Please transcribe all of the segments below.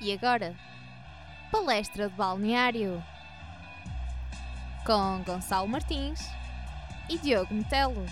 E agora, palestra de balneário com Gonçalo Martins e Diogo Metelo.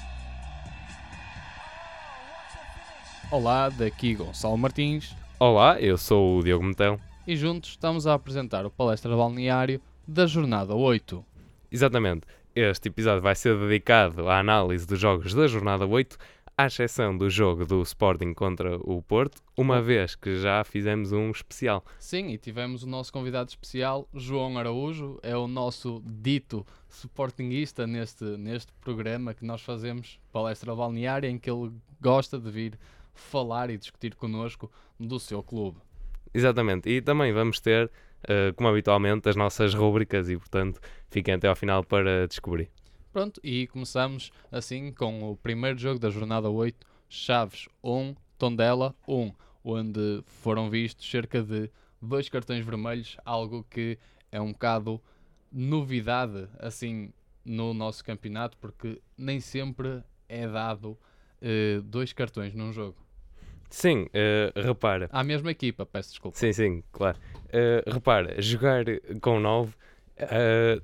Olá, daqui Gonçalo Martins Olá, eu sou o Diogo Metão. e juntos estamos a apresentar o palestra de balneário da jornada 8. Exatamente, este episódio vai ser dedicado à análise dos jogos da jornada 8, à exceção do jogo do Sporting contra o Porto, uma vez que já fizemos um especial. Sim, e tivemos o nosso convidado especial, João Araújo, é o nosso dito sportinguista neste, neste programa que nós fazemos, palestra balneária, em que ele gosta de vir falar e discutir connosco do seu clube. Exatamente, e também vamos ter, eh, como habitualmente, as nossas rúbricas e, portanto, fiquem até ao final para descobrir. Pronto, e começamos assim com o primeiro jogo da jornada 8, Chaves 1, Tondela 1, onde foram vistos cerca de dois cartões vermelhos, algo que é um bocado novidade assim no nosso campeonato, porque nem sempre é dado eh, dois cartões num jogo. Sim, eh, repara, À mesma equipa, peço desculpa. Sim, sim, claro. Uh, repara, jogar com 9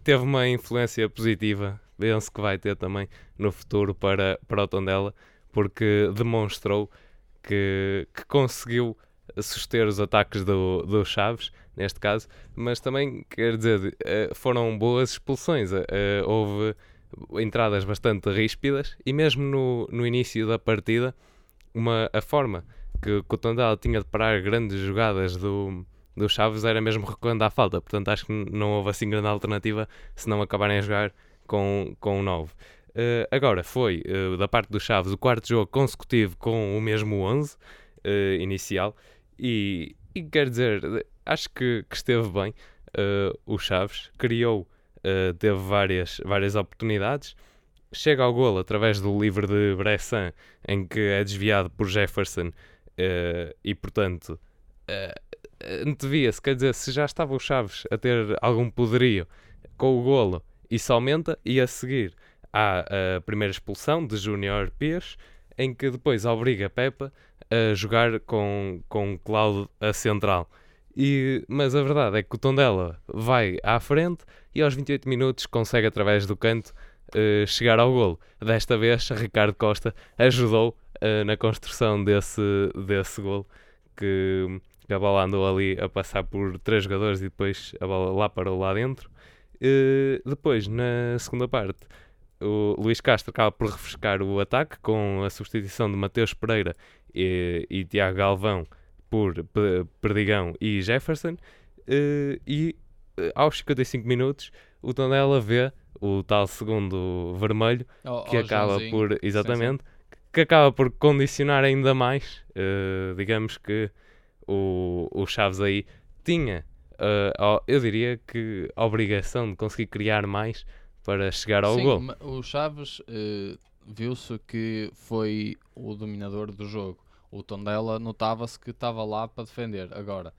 teve uma influência positiva, penso que vai ter também no futuro para, para o Tondela, porque demonstrou que, que conseguiu suster os ataques do, do Chaves, neste caso, mas também, quer dizer, uh, foram boas expulsões. Uh, houve entradas bastante ríspidas e mesmo no, no início da partida, uma, a forma que, que o Tondela tinha de parar grandes jogadas do, do Chaves era mesmo recuando à falta. Portanto, acho que não houve assim grande alternativa se não acabarem a jogar com, com o 9. Uh, agora, foi uh, da parte do Chaves o quarto jogo consecutivo com o mesmo 11 uh, inicial e, e quer dizer, acho que, que esteve bem. o Chaves criou, teve várias, várias oportunidades chega ao golo através do livre de Bressan, em que é desviado por Jefferson e, portanto, uh, antevia-se, quer dizer, se já estava o Chaves a ter algum poderio com o golo, isso aumenta e a seguir há a primeira expulsão de Júnior Pires, em que depois obriga Pepa a jogar com, com Cláudio a central. E, mas a verdade é que o Tondela vai à frente e aos 28 minutos consegue através do canto uh, chegar ao golo. Desta vez, Ricardo Costa ajudou uh, na construção desse, desse golo, que, que, a bola andou ali a passar por três jogadores e depois a bola lá parou lá dentro. Uh, depois, na segunda parte, o Luís Castro acaba por refrescar o ataque com a substituição de Mateus Pereira e, e Tiago Galvão por Perdigão e Jefferson. e aos 55 minutos, o Tondela vê o tal segundo vermelho, Oh, que oh, acaba Joãozinho. por, exatamente, que acaba por condicionar ainda mais, eh, digamos que o, o Chaves aí tinha, ó, eu diria que a obrigação de conseguir criar mais para chegar ao Sim, gol. o Chaves eh, viu-se que foi o dominador do jogo. O Tondela notava-se que estava lá para defender. Agora,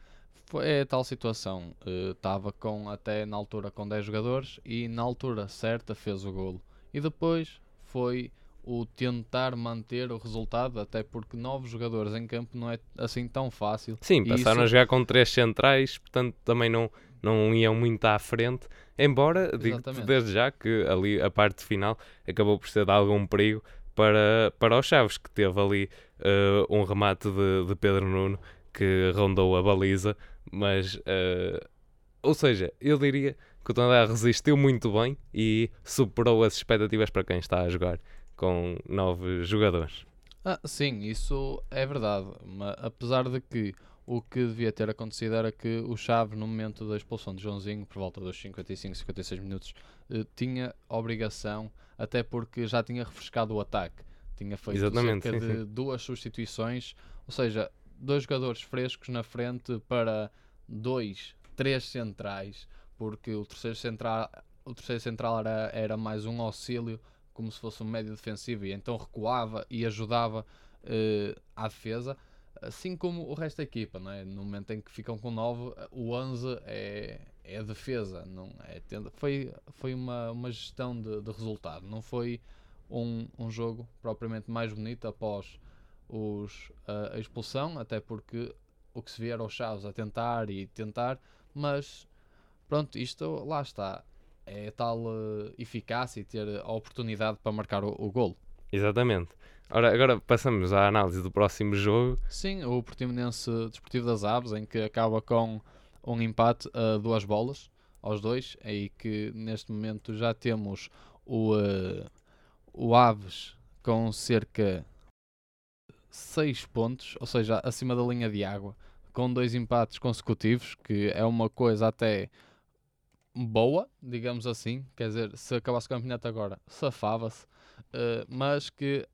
foi é a tal situação. eh, Estava com até na altura com 10 jogadores e na altura certa fez o golo. E depois foi o tentar manter o resultado, até porque novos jogadores em campo não é assim tão fácil. Sim, passaram a isso- jogar com três centrais, portanto também não, não iam muito à frente. Embora, digo desde já que ali a parte final acabou por ser de algum perigo para, para os Chaves, que teve ali eh, um remate de, de Pedro Nuno que rondou a baliza, mas, eh, ou seja, eu diria que o Tondela resistiu muito bem e superou as expectativas para quem está a jogar com nove jogadores. Ah, sim, isso é verdade. Mas apesar de que o que devia ter acontecido era que o Chaves, no momento da expulsão de Joãozinho, por volta dos 55, 56 minutos, eh, tinha obrigação, até porque já tinha refrescado o ataque. Tinha feito Exatamente, cerca sim, de sim. duas substituições, ou seja, dois jogadores frescos na frente para dois, três centrais, porque o terceiro central, o terceiro central era, era mais um auxílio, como se fosse um médio defensivo, e então recuava e ajudava eh, à defesa, assim como o resto da equipa, não é? No momento em que ficam com 9, o 11 é, é a defesa, não é? tenda- Foi, foi uma, uma gestão de, de resultado, não foi um, um jogo propriamente mais bonito após os, a, a expulsão, até porque o que se vier aos Chaves a tentar e tentar, mas pronto, isto lá está. É tal uh, eficácia e ter a oportunidade para marcar o, o golo. Exatamente. Ora, agora passamos à análise do próximo jogo. Sim, o Portimonense Desportivo das Aves, em que acaba com um empate a duas bolas aos dois, aí que neste momento já temos o, uh, o Aves com cerca 6 pontos, ou seja, acima da linha de água, com dois empates consecutivos, que é uma coisa até boa, digamos assim. Quer dizer, se acabasse o campeonato agora, safava-se, uh, mas que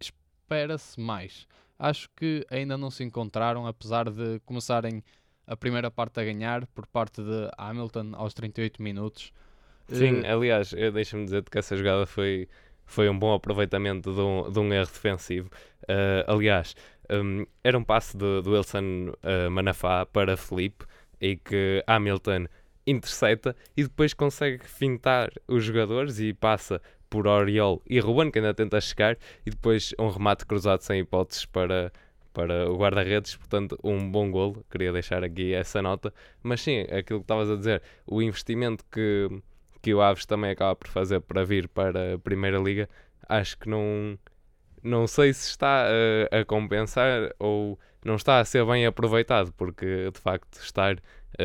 espera-se mais. Acho que ainda não se encontraram, apesar de começarem a primeira parte a ganhar por parte de Hamilton aos 38 minutos. Sim, Uh, aliás, deixa-me dizer que essa jogada foi, foi um bom aproveitamento de um, de um erro defensivo. Uh, aliás, um, era um passe do, do Wilson Manafá para Felipe e que Hamilton intercepta e depois consegue fintar os jogadores e passa por Oriol e Ruben, que ainda tenta chegar, e depois um remate cruzado sem hipóteses para, para o guarda-redes, portanto, um bom golo. Queria deixar aqui essa nota. Mas sim, aquilo que estavas a dizer, o investimento que, que o Aves também acaba por fazer para vir para a Primeira Liga, acho que não, não sei se está a, a compensar ou não está a ser bem aproveitado, porque de facto estar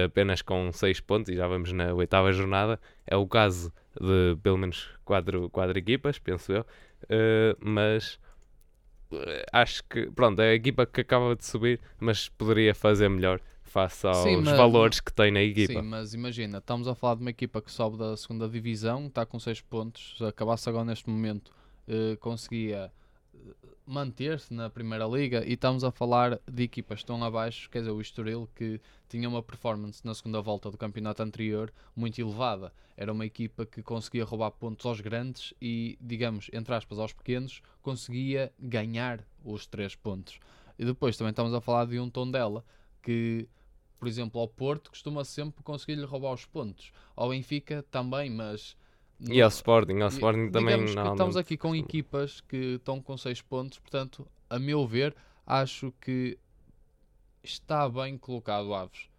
apenas com 6 pontos, e já vamos na oitava jornada, é o caso de pelo menos 4 quatro equipas, penso eu, uh, mas uh, acho que, pronto, é a equipa que acaba de subir, mas poderia fazer melhor face aos Sim, mas- valores que tem na equipa. Sim, mas imagina, estamos a falar de uma equipa que sobe da segunda divisão, está com 6 pontos, se acabasse agora neste momento, eh, conseguia eh, manter-se na primeira liga e estamos a falar de equipas estão abaixo, quer dizer, o Estoril que tinha uma performance na segunda volta do campeonato anterior muito elevada. Era uma equipa que conseguia roubar pontos aos grandes e, digamos, entre aspas, aos pequenos, conseguia ganhar os 3 pontos. E depois também estamos a falar de um tom dela que por exemplo, ao Porto costuma sempre conseguir-lhe roubar os pontos. Ao Benfica também, mas. E ao Sporting, ao Sporting também que estamos aqui com equipas que estão com 6 pontos, portanto, a meu ver, acho que está bem colocado o Aves.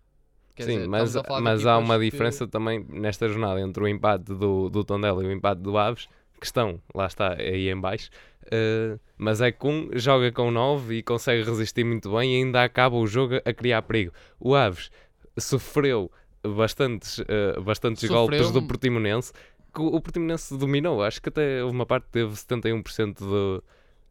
Quer Sim, dizer, mas, mas há uma que- diferença também nesta jornada entre o empate do, do Tondela e o empate do Aves, que estão, lá está, aí em baixo. eh, mas é que um joga com 9 e consegue resistir muito bem e ainda acaba o jogo a criar perigo. O Aves sofreu bastantes, eh, bastantes Sofreu, golpes do Portimonense, o o Portimonense dominou. Acho que até uma parte que teve 71%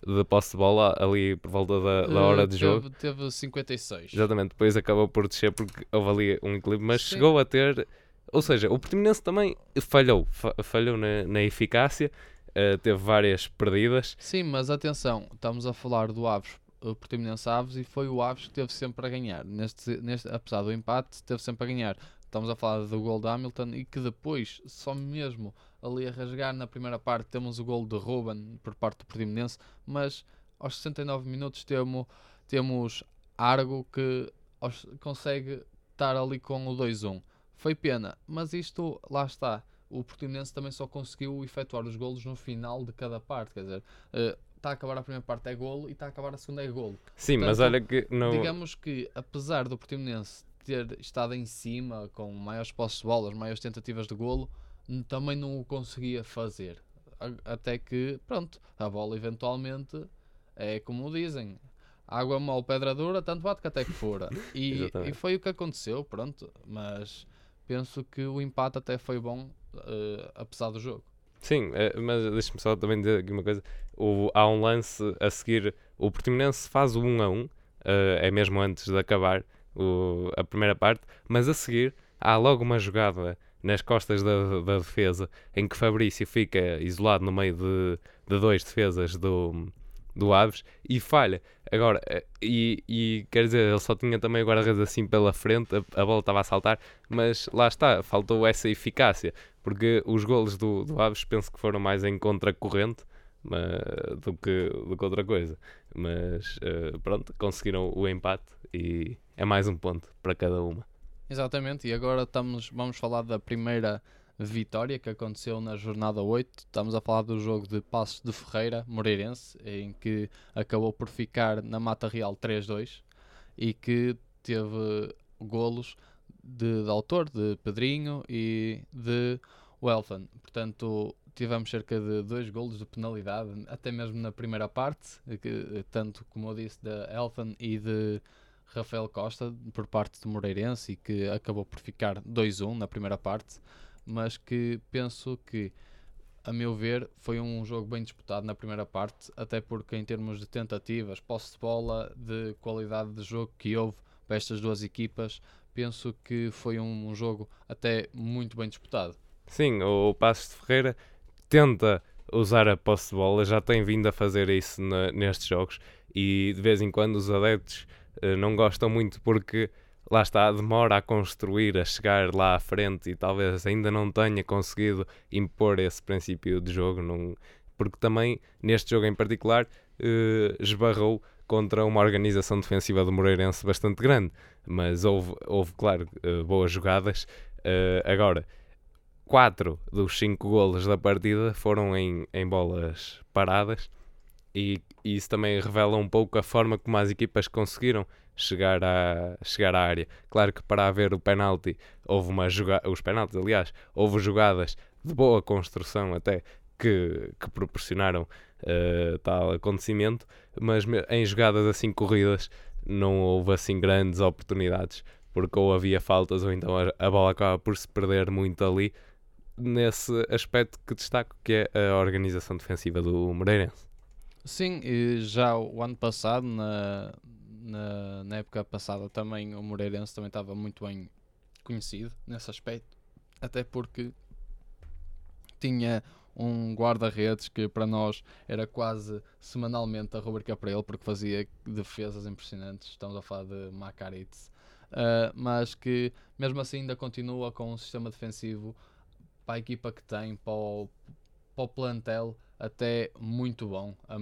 de, de posse de bola ali por volta da, da hora eh, de jogo. Teve, teve 56. Exatamente, depois acabou por descer porque houve ali um equilíbrio, mas Sim. chegou a ter. Ou seja, o Portimonense também falhou, fa- falhou na, na eficácia, eh, teve várias perdidas. Sim, mas atenção, estamos a falar do Aves, o Portimonense Aves, e foi o Aves que teve sempre a ganhar. Neste, neste, apesar do empate, teve sempre a ganhar. Estamos a falar do gol de Hamilton e que depois, só mesmo ali a rasgar na primeira parte, temos o gol de Ruben por parte do Portimonense, mas aos 69 minutos temos, temos Argo que consegue estar ali com o 2-1. Foi pena, mas isto, lá está. O Portimonense também só conseguiu efetuar os golos no final de cada parte, quer dizer, está a acabar a primeira parte é golo e está a acabar a segunda é golo. Sim, mas Portanto, olha que não. Digamos que, apesar do Portimonense ter estado em cima, com maiores posses de bolas, maiores tentativas de golo, também não o conseguia fazer. Até que, pronto, a bola eventualmente é como dizem. Água mole, pedra dura, tanto bate que até que fora. E, e foi o que aconteceu, pronto. Mas penso que o empate até foi bom, eh, apesar do jogo. Sim, eh, mas deixa-me só também dizer aqui uma coisa. O, há um lance a seguir. O Portimonense faz o 1 a 1, eh, é mesmo antes de acabar o- a primeira parte, mas a seguir há logo uma jogada nas costas da, da defesa em que Fabrício fica isolado no meio de, de dois defesas do, do Aves e falha. Agora, eh, e, e quer dizer, ele só tinha também o guarda-redes assim pela frente, a, a bola estava a saltar, mas lá está, faltou essa eficácia porque os golos do, do Aves penso que foram mais em contracorrente mas, do, que, do que outra coisa. Mas eh, pronto, conseguiram o empate e é mais um ponto para cada uma. Exatamente, e agora estamos, vamos falar da primeira vitória que aconteceu na jornada 8. Estamos a falar do jogo de Passos de Ferreira, Moreirense, em que acabou por ficar na Mata Real 3-2. e que teve golos de, de autor, de Pedrinho e de Welfan. Portanto, tivemos cerca de dois golos de penalidade, até mesmo na primeira parte, que, tanto como eu disse, da Elfan e de Rafael Costa, por parte do Moreirense, e que acabou por ficar 2-1 na primeira parte, mas que penso que, a meu ver, foi um jogo bem disputado na primeira parte, até porque em termos de tentativas, posse de bola, de qualidade de jogo que houve para estas duas equipas, penso que foi um, jogo até muito bem disputado. Sim, o Passos de Ferreira tenta usar a posse de bola, já tem vindo a fazer isso na, nestes jogos e de vez em quando os adeptos uh, não gostam muito porque lá está, demora a construir, a chegar lá à frente e talvez ainda não tenha conseguido impor esse princípio de jogo, não, porque também neste jogo em particular uh, esbarrou contra uma organização defensiva do Moreirense bastante grande, mas houve, houve claro, uh, boas jogadas. Agora, quatro dos cinco golos da partida foram em, em bolas paradas e, e, isso também revela um pouco a forma como as equipas conseguiram chegar, a, chegar à área. Claro que para haver o penalti, houve uma jogada, os penaltis aliás, houve jogadas de boa construção até que, que proporcionaram uh, tal acontecimento, mas em jogadas assim corridas não houve assim grandes oportunidades porque ou havia faltas ou então a bola acaba por se perder muito ali nesse aspecto que destaco, que é a organização defensiva do Moreirense. Sim, já o ano passado, na, na, na, época passada, também o Moreirense também estava muito bem conhecido nesse aspecto, até porque tinha um guarda-redes que para nós era quase semanalmente a rubrica para ele, porque fazia defesas impressionantes. Estamos a falar de Macaritz, uh, mas que mesmo assim ainda continua com um sistema defensivo para a equipa que tem, para o, para o plantel, até muito bom, a,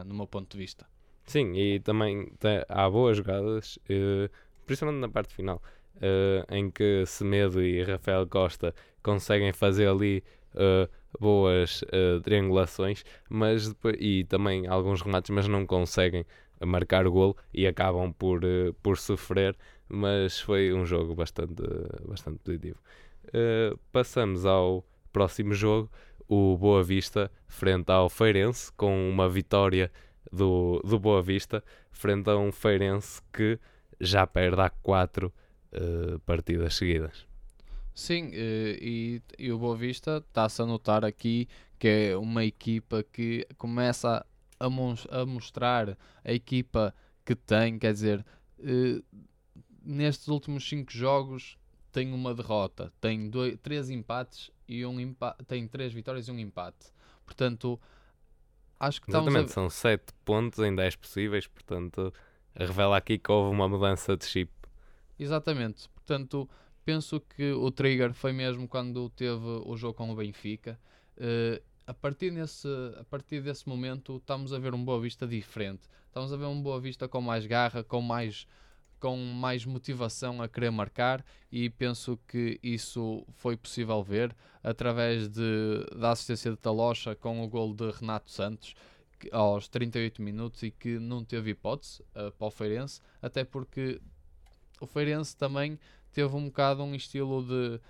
a, no meu ponto de vista. Sim, e também tem, há boas jogadas, uh, principalmente na parte final, uh, em que Semedo e Rafael Costa conseguem fazer ali uh, boas triangulações, mas depois, e também alguns remates, mas não conseguem marcar o golo e acabam por, por sofrer, mas foi um jogo bastante, bastante positivo. Uh, passamos ao próximo jogo, o Boa Vista frente ao Feirense, com uma vitória do, do Boa Vista frente a um Feirense que já perde há quatro uh, partidas seguidas. Sim, eh, e, e o Boa Vista está-se a notar aqui que é uma equipa que começa a, a mostrar a equipa que tem, quer dizer, nestes últimos cinco jogos tem uma derrota, tem dois, três empates e um empate, tem três vitórias e um empate. Portanto, acho que Exatamente, a... são sete pontos em 10 possíveis, portanto, revela aqui que houve uma mudança de chip. Exatamente, portanto, penso que o trigger foi mesmo quando teve o jogo com o Benfica. Uh, a partir, nesse, a partir desse momento, estamos a ver um Boa Vista diferente. Estamos a ver um Boa Vista com mais garra, com mais com mais motivação a querer marcar e penso que isso foi possível ver através de, da assistência de Talocha com o gol de Renato Santos que, aos 38 minutos e que não teve hipótese uh, para o Feirense, até porque o Feirense também teve um bocado um estilo de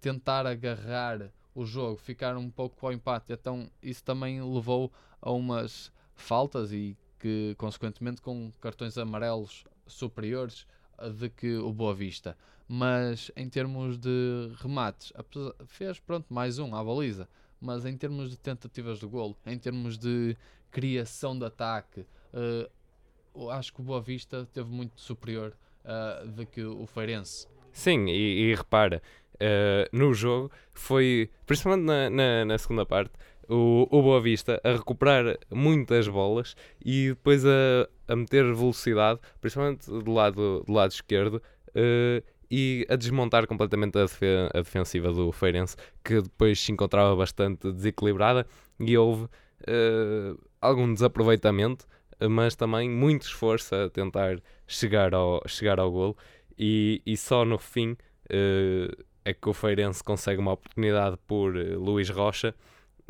tentar agarrar o jogo, ficar um pouco para o empate, então isso também levou a umas faltas e que consequentemente com cartões amarelos superiores de que o Boa Vista. Mas em termos de remates, fez pronto mais um à baliza. Mas em termos de tentativas de golo, em termos de criação de ataque, uh, acho que o Boa Vista teve muito superior uh, do que o Feirense. Sim, e, e repara, uh, no jogo foi, principalmente na, na, na segunda parte, o, o Boa Vista a recuperar muitas bolas e depois a, a meter velocidade, principalmente do lado, do lado esquerdo, uh, e a desmontar completamente a, defen a, defensiva do Feirense, que depois se encontrava bastante desequilibrada e houve uh, algum desaproveitamento, mas também muito esforço a tentar chegar ao, chegar ao golo. E, e só no fim uh, é que o Feirense consegue uma oportunidade por Luís Rocha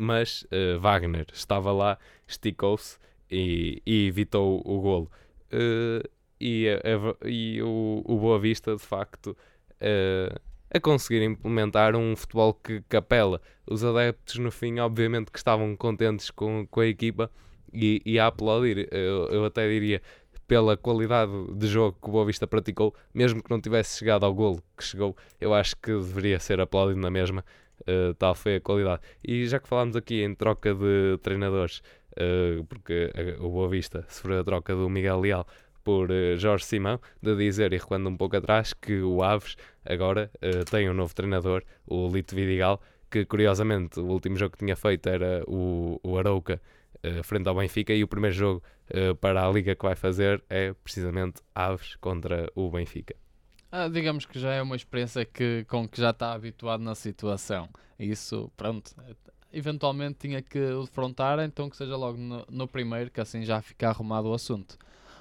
mas Wagner estava lá, esticou-se e, e, evitou o golo. Uh, e, a- a- e o, o Boa Vista, de facto, eh, a conseguir implementar um futebol que capela. Os adeptos, no fim, obviamente que estavam contentes com, com a equipa e, e a aplaudir. Eu, eu até diria, pela qualidade de jogo que o Boa Vista praticou, mesmo que não tivesse chegado ao golo que chegou, eu acho que deveria ser aplaudido na mesma. Eh, tal foi a qualidade. E já que falámos aqui em troca de treinadores, eh, porque eh, o Boa Vista sofreu a troca do Miguel Leal por Jorge Simão, de dizer, e recuando um pouco atrás, que o Aves agora tem um novo treinador, o Lito Vidigal, que curiosamente o último jogo que tinha feito era o, o Arouca eh, frente ao Benfica e o primeiro jogo para a liga que vai fazer é precisamente Aves contra o Benfica. Ah, digamos que já é uma experiência que, com que já está habituado na situação. Isso, pronto, eventualmente tinha que defrontar, então que seja logo no, no primeiro, que assim já fica arrumado o assunto.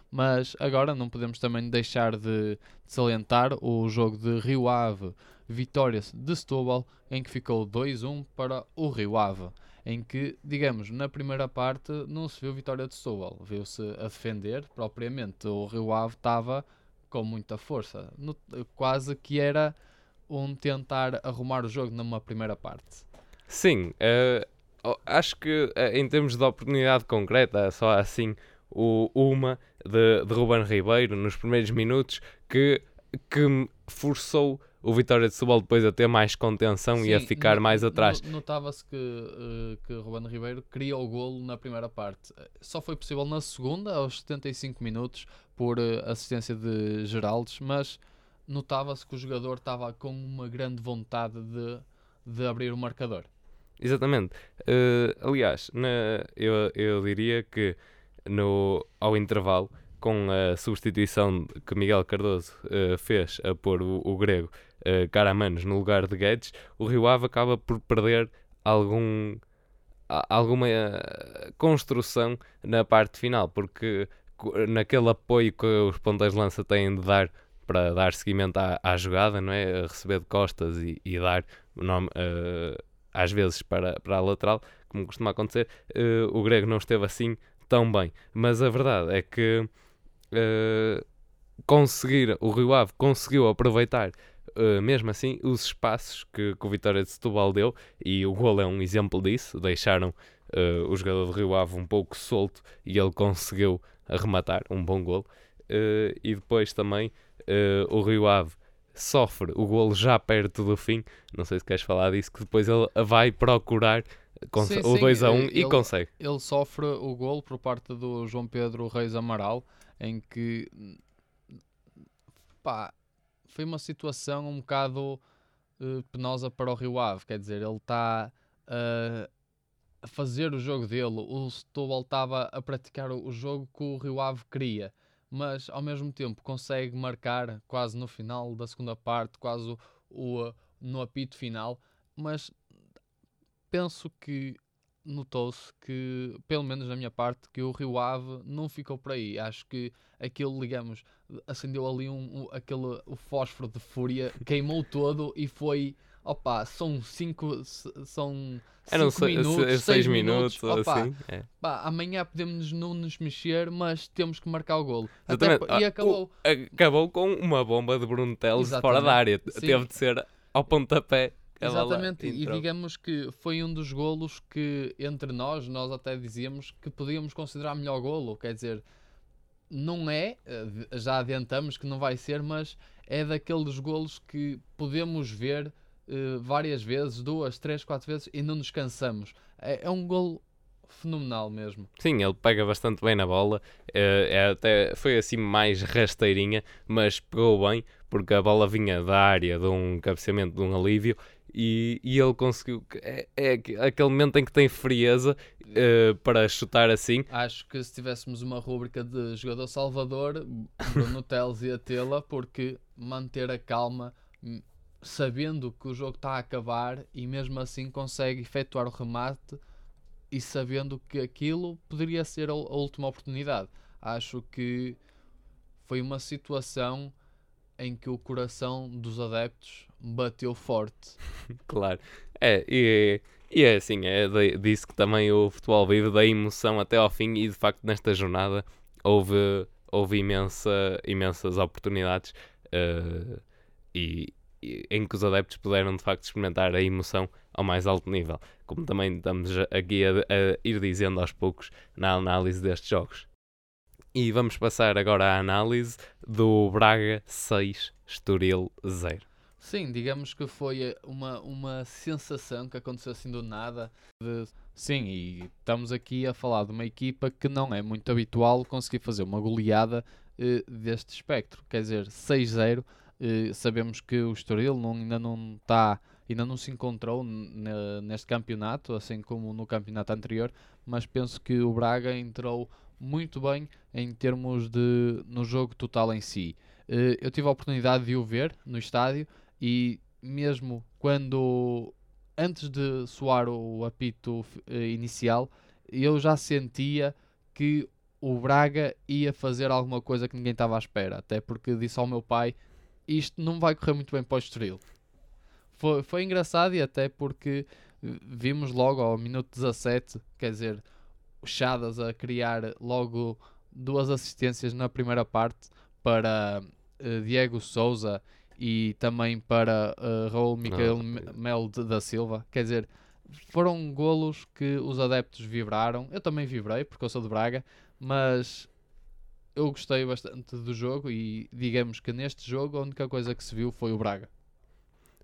Mas agora não podemos também deixar de, de salientar o jogo de Rio Ave, Vitória de Setúbal, em que ficou 2-1 para o Rio Ave. Em que, digamos, na primeira parte não se viu Vitória de Setúbal, viu-se a defender propriamente. O Rio Ave estava com muita força. No- quase que era um tentar arrumar o jogo numa primeira parte. Sim, oh, acho que eh, em termos de oportunidade concreta, só há assim o, uma de, de Ruben Ribeiro nos primeiros minutos que, que forçou o Vitória de Setúbal depois a ter mais contenção e a Sim, ficar mais atrás. Notava-se que, eh, que Ruben Ribeiro criou o golo na primeira parte. Só foi possível na segunda, aos 75 minutos, por eh, assistência de Geraldes, mas notava-se que o jogador estava com uma grande vontade de, de abrir o marcador. Exatamente. Eh, aliás, na- eu, eu diria que no, ao intervalo, com a substituição que Miguel Cardoso eh, fez a pôr o, o grego uh, Caramanos no lugar de Guedes, o Rio Ave acaba por perder algum, alguma construção na parte final, porque naquele apoio que os pontas de lança têm de dar para dar seguimento à, à jogada, não é? A receber de costas e, e dar norm- eh, às vezes para, para a lateral, como costuma acontecer, eh, o grego não esteve assim tão bem. Mas a verdade é que eh, conseguir, o Rio Ave conseguiu aproveitar eh, mesmo assim os espaços que, que o Vitória de Setúbal deu e o gol é um exemplo disso, deixaram eh, o jogador do Rio Ave um pouco solto e ele conseguiu arrematar um bom gol Eh, e depois também eh, o Rio Ave sofre o golo já perto do fim. Não sei se queres falar disso, que depois ele vai procurar Sim, o sim, 2 a 1 eh, e consegue. ele sofre o gol por parte do João Pedro Reis Amaral, em que pá, foi uma situação um bocado eh, penosa para o Rio Ave. Quer dizer, ele está eh, a fazer o jogo dele, o Setúbal estava a praticar o jogo que o Rio Ave queria, mas ao mesmo tempo consegue marcar quase no final da segunda parte, quase o, o, no apito final, mas penso que notou-se que, pelo menos na minha parte, que o Rio Ave não ficou por aí. Acho que aquilo, digamos, acendeu ali um, um- aquele o fósforo de fúria, queimou todo e foi. Opa, são cinco. São. eram cinco se- se- minutos, seis, seis minutos, Opa, assim é. pá, amanhã podemos não nos mexer, mas temos que marcar o golo. Até e Ah, acabou. acabou com uma bomba de Bruno Teles fora da área. Sim. Teve de ser ao pontapé. Exatamente, e digamos que foi um dos golos que entre nós, nós até dizíamos que podíamos considerar melhor golo, quer dizer, não é, eh, já adiantamos que não vai ser, mas é daqueles golos que podemos ver eh, várias vezes, duas, três, quatro vezes e não nos cansamos. É, é um golo fenomenal mesmo. Sim, ele pega bastante bem na bola. eh, é até, foi assim mais rasteirinha, mas pegou bem, porque a bola vinha da área de um cabeceamento, de um alívio, e, e ele conseguiu. É, é aqu- aquele momento em que tem frieza eh, para chutar assim. Acho que se tivéssemos uma rúbrica de jogador salvador, Bruno Teles ia tê-la, porque manter a calma, m- sabendo que o jogo está a acabar e mesmo assim consegue efetuar o remate e sabendo que aquilo poderia ser a, última oportunidade. Acho que foi uma situação em que o coração dos adeptos bateu forte. Claro. É, e, e é assim, é de- disso que também o futebol vive, da emoção até ao fim, e de facto nesta jornada houve houve imensa, imensas oportunidades uh, e, em que os adeptos puderam de facto experimentar a emoção ao mais alto nível, como também estamos aqui a, a ir dizendo aos poucos na análise destes jogos. E vamos passar agora à análise do Braga 6, Estoril 0. Sim, digamos que foi uma, uma sensação que aconteceu assim do nada. De... Sim, e estamos aqui a falar de uma equipa que não é muito habitual conseguir fazer uma goleada eh, deste espectro. Quer dizer, 6-0. Eh, sabemos que o Estoril não, ainda não está ainda não se encontrou neste campeonato, assim como no campeonato anterior, mas penso que o Braga entrou muito bem em termos de no jogo total em si. Eh, eu tive a oportunidade de o ver no estádio e mesmo quando antes de soar o apito eh, inicial, eu já sentia que o Braga ia fazer alguma coisa que ninguém estava à espera, até porque disse ao meu pai isto não vai correr muito bem para o Estoril. Foi, foi engraçado e até porque vimos logo ao minuto 17, quer dizer, o Chadas a criar logo duas assistências na primeira parte para uh, Diego Souza e também para uh, Raul Miquel Mel da Silva. Quer dizer, foram golos que os adeptos vibraram. Eu também vibrei, porque eu sou de Braga, mas eu gostei bastante do jogo e digamos que neste jogo a única coisa que se viu foi o Braga.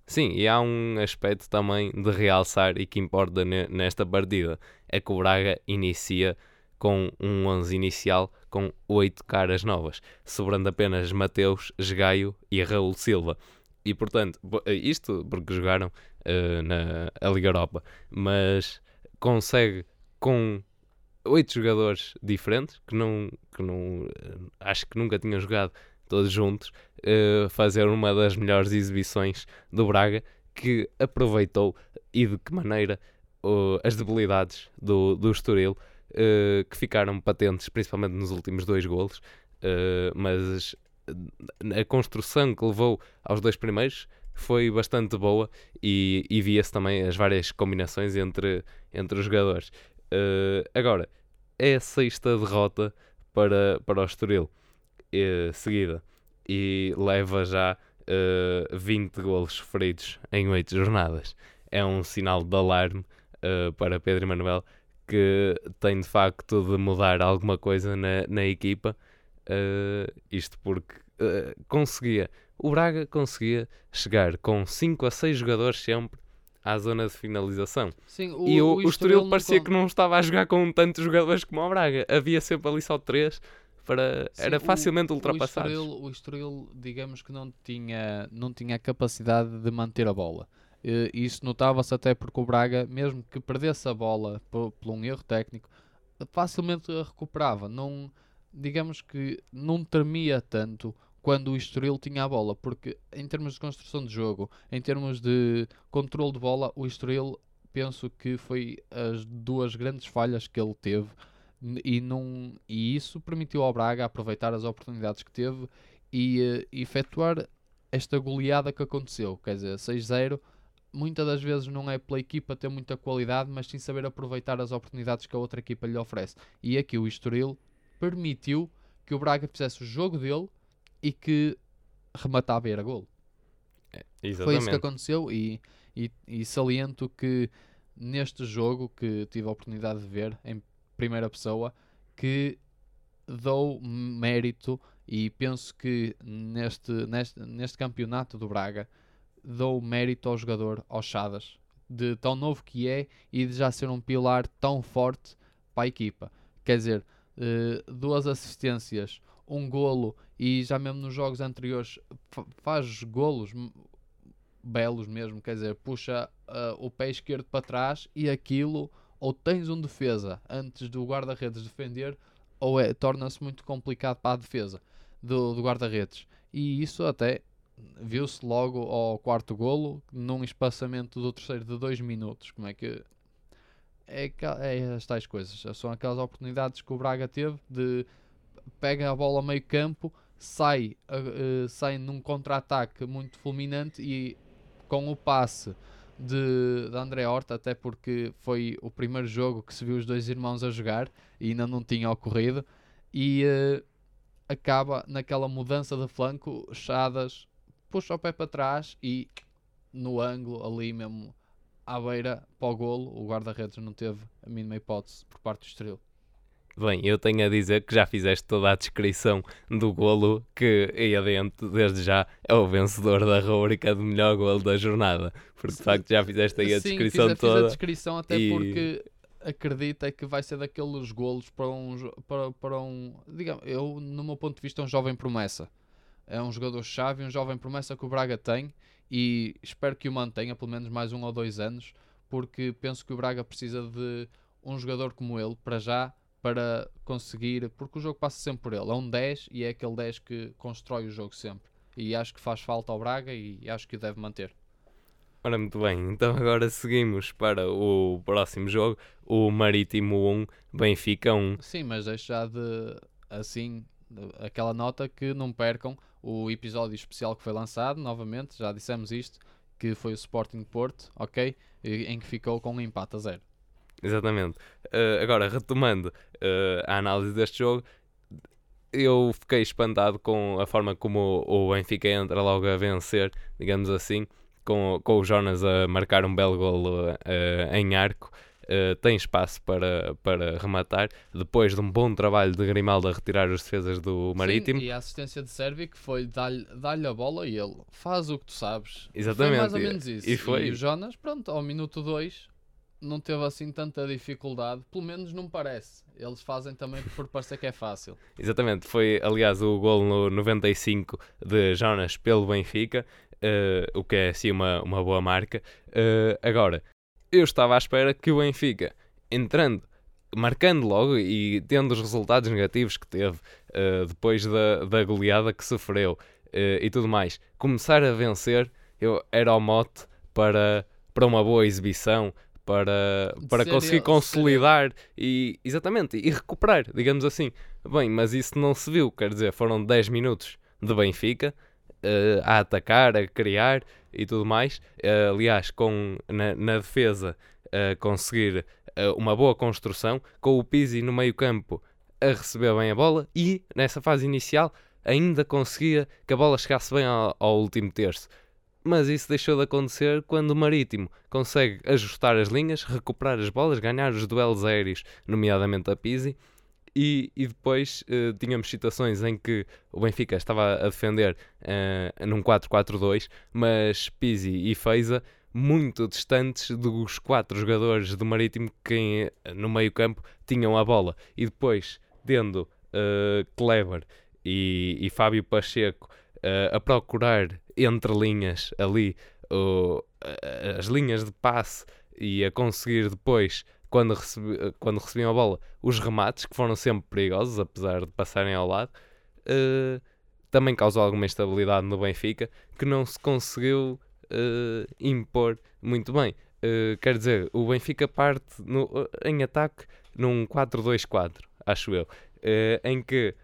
Sim, e há um aspecto também de realçar e que importa nesta partida: é que o Braga inicia com um 11 inicial com 8 caras novas, sobrando apenas Mateus, Gaio e Raul Silva. E portanto, eh, isto porque jogaram uh, na Liga Europa, mas consegue com oito jogadores diferentes que não, que não eh, acho que nunca tinham jogado todos juntos, uh, fazer uma das melhores exibições do Braga, que aproveitou e de que maneira uh, as debilidades do, do Estoril, uh, que ficaram patentes principalmente nos últimos dois golos, mas a construção que levou aos dois primeiros foi bastante boa e, e via-se também as várias combinações entre, entre os jogadores. Agora, é a sexta derrota para, para o Estoril uh, seguida e leva já uh, eh, 20 golos sofridos em 8 jornadas. É um sinal de alarme uh, para Pedro Emanuel que tem de facto de mudar alguma coisa na, na equipa. Uh, isto porque conseguia, o Braga conseguia chegar com 5 a 6 jogadores sempre à zona de finalização. Sim, o, e o, o, o Estoril parecia que não estava a jogar com tantos jogadores como o Braga. Havia sempre ali só 3 para Sim, era facilmente o, ultrapassado. O Estoril, digamos que não tinha, não tinha a capacidade de manter a bola. E isso notava-se até porque o Braga, mesmo que perdesse a bola por, por um erro técnico, facilmente a recuperava. Não, digamos que não tremia tanto quando o Estoril tinha a bola, porque em termos de construção de jogo, em termos de controle de bola, o Estoril penso que foi as duas grandes falhas que ele teve e, não, e isso permitiu ao Braga aproveitar as oportunidades que teve e uh, efetuar esta goleada que aconteceu. Quer dizer, 6-0, muitas das vezes não é pela equipa ter muita qualidade, mas sim saber aproveitar as oportunidades que a outra equipa lhe oferece. E aqui o Estoril permitiu que o Braga fizesse o jogo dele e que rematava era gol. É, Foi isso que aconteceu e, e, e saliento que neste jogo que tive a oportunidade de ver em primeira pessoa que dou mérito e penso que neste, neste, neste campeonato do Braga dou mérito ao jogador, ao Chadas, de tão novo que é e de já ser um pilar tão forte para a equipa. Quer dizer, uh, duas assistências, um golo e já mesmo nos jogos anteriores faz golos belos mesmo, quer dizer, puxa uh, o pé esquerdo para trás e aquilo ou tens um defesa antes do guarda-redes defender, ou é, torna-se muito complicado para a defesa do, do guarda-redes. E isso até viu-se logo ao quarto golo, num espaçamento do terceiro de dois minutos. Como é que. É, é as tais coisas. São aquelas oportunidades que o Braga teve de pega a bola a meio campo, sai, uh, sai num contra-ataque muito fulminante e com o passe de, de André Horta, até porque foi o primeiro jogo que se viu os dois irmãos a jogar e ainda não tinha ocorrido. E uh, acaba naquela mudança de flanco, Chadas puxa o pé para trás e no ângulo ali mesmo à beira para o golo, o guarda-redes não teve a mínima hipótese por parte do Estoril. Bem, eu tenho a dizer que já fizeste toda a descrição do golo que aí adentro, desde já, é o vencedor da rubrica de melhor golo da jornada. Porque de facto já fizeste aí a Sim, descrição fiz, a- toda. Fiz a descrição até e- porque acredita que vai ser daqueles golos para um, para, para um digamos, eu no meu ponto de vista é um jovem promessa. É um jogador-chave, um jovem promessa que o Braga tem e espero que o mantenha pelo menos mais um ou dois anos, porque penso que o Braga precisa de um jogador como ele para já para conseguir, porque o jogo passa sempre por ele. É um 10 e é aquele 10 que constrói o jogo sempre. E acho que faz falta ao Braga e acho que o deve manter. Ora, muito bem, então agora seguimos para o próximo jogo, o Marítimo 1, Benfica 1. Sim, mas deixo já de assim aquela nota que não percam o episódio especial que foi lançado, novamente, já dissemos isto, que foi o Sporting Porto, ok? Em que ficou com um empate a zero. Exatamente. Eh, agora, retomando eh, a análise deste jogo, eu fiquei espantado com a forma como o, o Benfica entra logo a vencer, digamos assim, com, com o Jonas a marcar um belo golo eh, em arco. Eh, tem espaço para, para rematar, depois de um bom trabalho de Grimaldo a retirar as defesas do Marítimo. Sim, e a assistência de Sérvio que foi dar-lhe a bola e ele faz o que tu sabes. Exatamente, Foi mais ou e- menos isso. e foi. o Jonas, pronto, ao minuto 2 não teve assim tanta dificuldade, pelo menos não parece. Eles fazem também por parecer que é fácil. Exatamente, foi aliás o gol no 95 de Jonas pelo Benfica, eh, o que é assim uma, uma boa marca. Eh, agora, eu estava à espera que o Benfica, entrando, marcando logo e tendo os resultados negativos que teve eh, depois da, da goleada que sofreu e tudo mais, começar a vencer, eu, era o mote para, para uma boa exibição. Para, para conseguir consolidar e exatamente e recuperar, digamos assim. Bem, mas isso não se viu, quer dizer, foram 10 minutos de Benfica eh, a atacar, a criar e tudo mais. Eh, aliás, com, na, na defesa, a conseguir uma boa construção, com o Pizzi no meio-campo a receber bem a bola e nessa fase inicial ainda conseguia que a bola chegasse bem ao, ao último terço. Mas isso deixou de acontecer quando o Marítimo consegue ajustar as linhas, recuperar as bolas, ganhar os duelos aéreos, nomeadamente a Pizzi, e, e depois eh, tínhamos situações em que o Benfica estava a defender eh, num 4-4-2, mas Pizzi e Feiza muito distantes dos quatro jogadores do Marítimo que eh, no meio campo tinham a bola. E depois, tendo Kleber e, e Fábio Pacheco eh, a procurar entre linhas ali a- as linhas de passe e a conseguir depois quando, recebi- quando recebiam a bola, os remates, que foram sempre perigosos, apesar de passarem ao lado, eh, também causou alguma instabilidade no Benfica, que não se conseguiu impor muito bem. Quer dizer, o Benfica parte no- em ataque num 4-2-4, acho eu, em que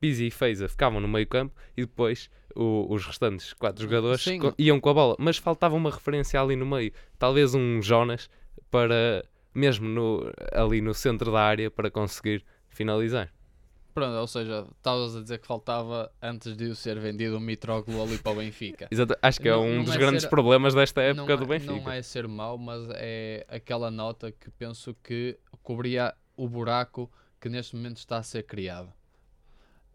Pizzi e Feiza ficavam no meio campo e depois o- os restantes quatro jogadores co- iam com a bola, mas faltava uma referência ali no meio, talvez um Jonas para mesmo no, ali no centro da área para conseguir finalizar. Pronto, ou seja, estavas a dizer que faltava antes de o ser vendido o Mitroglou ali para o Benfica. Exato, acho que é Não- um não dos é grandes ser- problemas desta época não, do é- Benfica. não é ser mau, mas é aquela nota que penso que cobria o buraco que neste momento está a ser criado.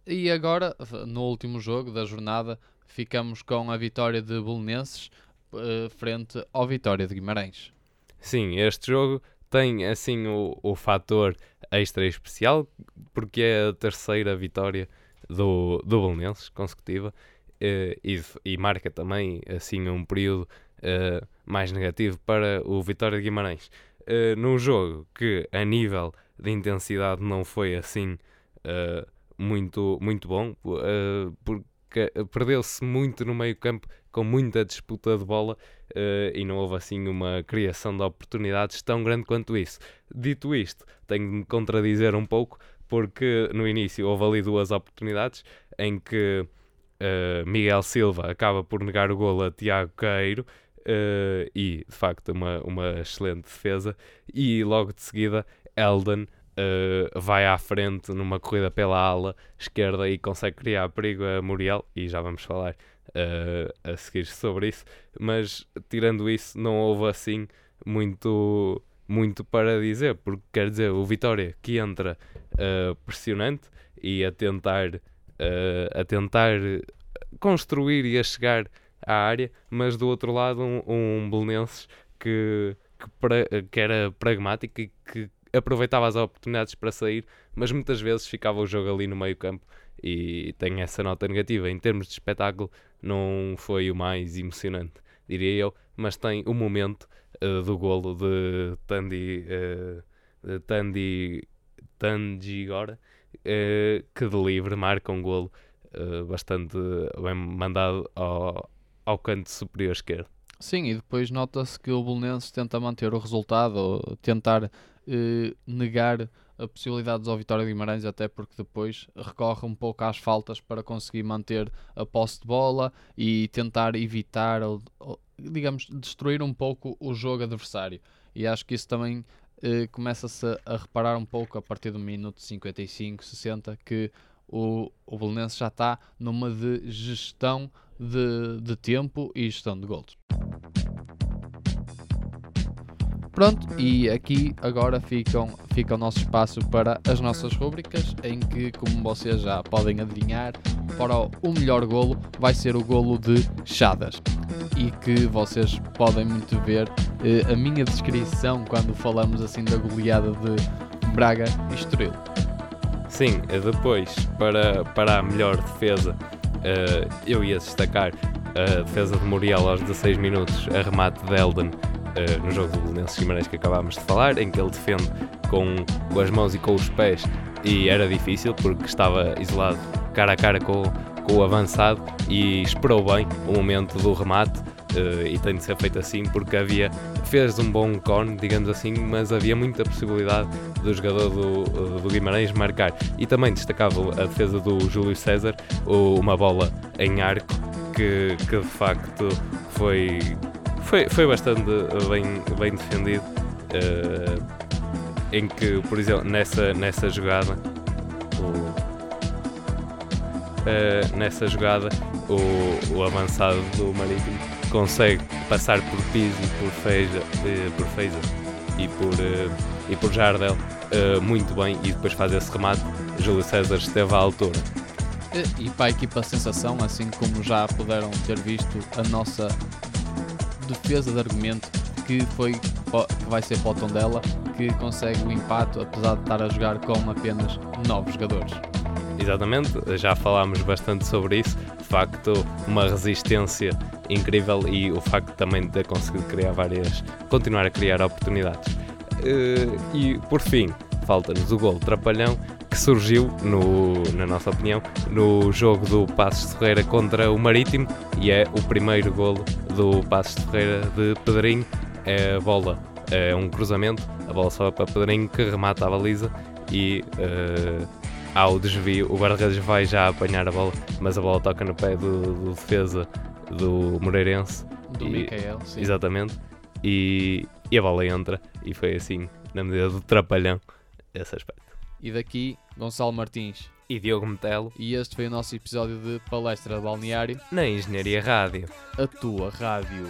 E agora, no último jogo da jornada, ficamos com a vitória de Belenenses eh, frente ao Vitória de Guimarães. Sim, este jogo tem assim o, o fator extra especial, porque é a terceira vitória do, do Belenenses consecutiva eh, e, e marca também assim um período eh, mais negativo para o Vitória de Guimarães. Eh, num jogo que a nível de intensidade não foi assim eh, muito, muito bom, eh, porque perdeu-se muito no meio campo com muita disputa de bola eh, e não houve assim uma criação de oportunidades tão grande quanto isso. Dito isto, tenho de me contradizer um pouco, porque no início houve ali duas oportunidades em que eh, Miguel Silva acaba por negar o golo a Tiago Caeiro eh, e de facto uma, uma excelente defesa, e logo de seguida Eldon uh, vai à frente numa corrida pela ala esquerda e consegue criar perigo a Muriel, e já vamos falar uh, a seguir sobre isso, mas tirando isso, não houve assim muito, muito para dizer, porque quer dizer, o Vitória que entra uh, pressionante e a tentar, a tentar construir e a chegar à área, mas do outro lado um, um Belenenses que, que, pra, que era pragmático e que aproveitava as oportunidades para sair, mas muitas vezes ficava o jogo ali no meio campo e tem essa nota negativa. Em termos de espetáculo, não foi o mais emocionante, diria eu, mas tem o momento uh, do golo de Tandy, uh, de Tandy, Tandy agora, uh, que de livre marca um golo bastante bem mandado ao, ao canto superior esquerdo. Sim, e depois nota-se que o Bolonenses tenta manter o resultado, tentar eh, negar a possibilidade ao Vitória de Guimarães, até porque depois recorre um pouco às faltas para conseguir manter a posse de bola e tentar evitar, ou, ou digamos, destruir um pouco o jogo adversário. E acho que isso também eh, começa-se a, reparar um pouco a partir do minuto 55, 60, que o, o Belenenses já está numa de gestão de, de tempo e gestão de gols. Pronto, e aqui agora ficam, fica o nosso espaço para as nossas rubricas, em que, como vocês já podem adivinhar, para o melhor golo vai ser o golo de Chadas. E que vocês podem muito ver eh, a minha descrição quando falamos assim da goleada de Braga e Estoril. Sim, depois, para, para a melhor defesa, uh, eu ia destacar a defesa de Muriel aos 16 minutos, a remate de Elden uh, no jogo do Belenenses Guimarães que acabámos de falar, em que ele defende com, com as mãos e com os pés e era difícil porque estava isolado cara a cara com, com o avançado e esperou bem o momento do remate uh, e tem de ser feito assim porque havia fez um bom cone, digamos assim, mas havia muita possibilidade do jogador do, do Guimarães marcar. E também destacava a defesa do Júlio César, uma bola em arco que, que de facto foi foi, foi bastante bem, bem defendido. Uh, em que, por exemplo, nessa, nessa jogada, o, uh, nessa jogada, o, o avançado do Marítimo consegue passar por Pizzi, por Feija, uh, por Feija e por, e por Jardel muito bem e depois faz esse remate. Júlio César esteve à altura. E para a equipa sensação, assim como já puderam ter visto a nossa defesa de argumento que foi que vai ser para o que consegue o empate apesar de estar a jogar com apenas 9 jogadores. Exatamente, já falámos bastante sobre isso. De facto, uma resistência incrível e o facto também de ter conseguido criar várias, continuar a criar oportunidades. Eh, e por fim, falta-nos o gol trapalhão que surgiu, no, na nossa opinião, no jogo do Passos Ferreira contra o Marítimo e é o primeiro golo do Passos de Ferreira de Pedrinho. É a bola, é um cruzamento, a bola sobe para Pedrinho que remata a baliza e uh, ao desvio o guarda-redes vai já apanhar a bola, mas a bola toca no pé do, do defesa do Moreirense. Do e, Micael, sim. Exatamente. E, e a bola entra e foi assim, na medida do trapalhão, esse aspecto. E daqui, Gonçalo Martins. E Diogo Metelo. E este foi o nosso episódio de Palestra Balneário. Na Engenharia Rádio. A tua rádio.